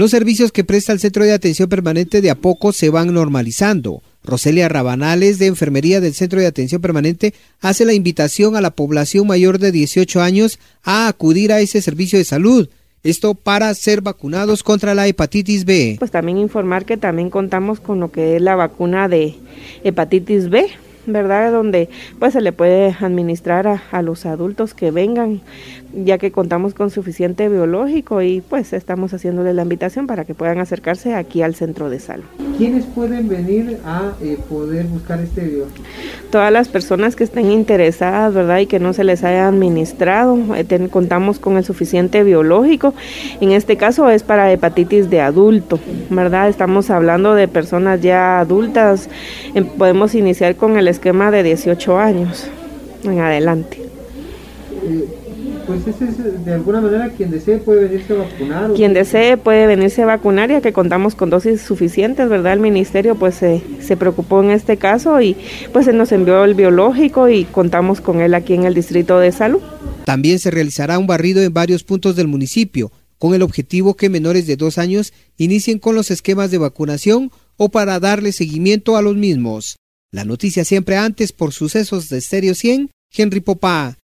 Los servicios que presta el Centro de Atención Permanente de a poco se van normalizando. Roselia Rabanales, de Enfermería del Centro de Atención Permanente, hace la invitación a la población mayor de 18 años a acudir a ese servicio de salud. Esto para ser vacunados contra la hepatitis B. Pues también informar que también contamos con lo que es la vacuna de hepatitis B, ¿verdad? Donde pues se le puede administrar a, los adultos que vengan, ya que contamos con suficiente biológico y pues estamos haciéndole la invitación para que puedan acercarse aquí al centro de salud. ¿Quiénes pueden venir a eh, poder buscar este biológico? Todas las personas que estén interesadas, ¿verdad? Y que no se les haya administrado, eh, contamos con el suficiente biológico. En este caso es para hepatitis de adulto, ¿verdad? Estamos hablando de personas ya adultas. Eh, podemos iniciar con el esquema de 18 años en adelante. Eh, pues ese es de alguna manera quien desee puede venirse a vacunar. Quien desee puede venirse a vacunar ya que contamos con dosis suficientes, ¿verdad? El ministerio pues se, se preocupó en este caso y pues se nos envió el biológico y contamos con él aquí en el distrito de salud. También se realizará un barrido en varios puntos del municipio con el objetivo que menores de dos años inicien con los esquemas de vacunación o para darle seguimiento a los mismos. La noticia siempre antes por sucesos de Stereo 100, Henry Popá.